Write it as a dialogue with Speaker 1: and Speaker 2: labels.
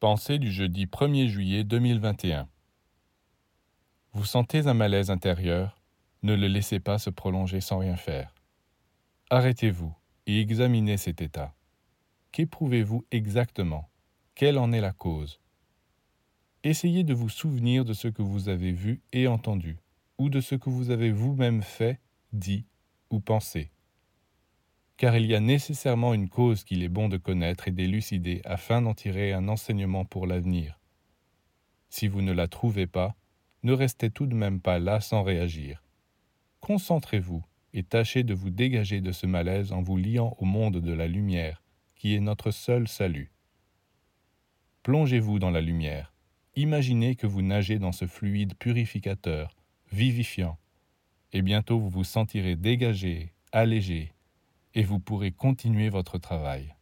Speaker 1: Pensée du jeudi 1er juillet 2021. Vous sentez un malaise intérieur? Ne le laissez pas se prolonger sans rien faire. Arrêtez-vous et examinez cet état. Qu'éprouvez-vous exactement? Quelle en est la cause? Essayez de vous souvenir de ce que vous avez vu et entendu, ou de ce que vous avez vous-même fait, dit ou pensé car il y a nécessairement une cause qu'il est bon de connaître et d'élucider afin d'en tirer un enseignement pour l'avenir. Si vous ne la trouvez pas, ne restez tout de même pas là sans réagir. Concentrez-vous et tâchez de vous dégager de ce malaise en vous liant au monde de la lumière, qui est notre seul salut. Plongez-vous dans la lumière, imaginez que vous nagez dans ce fluide purificateur, vivifiant, et bientôt vous vous sentirez dégagé, allégé, et vous pourrez continuer votre travail.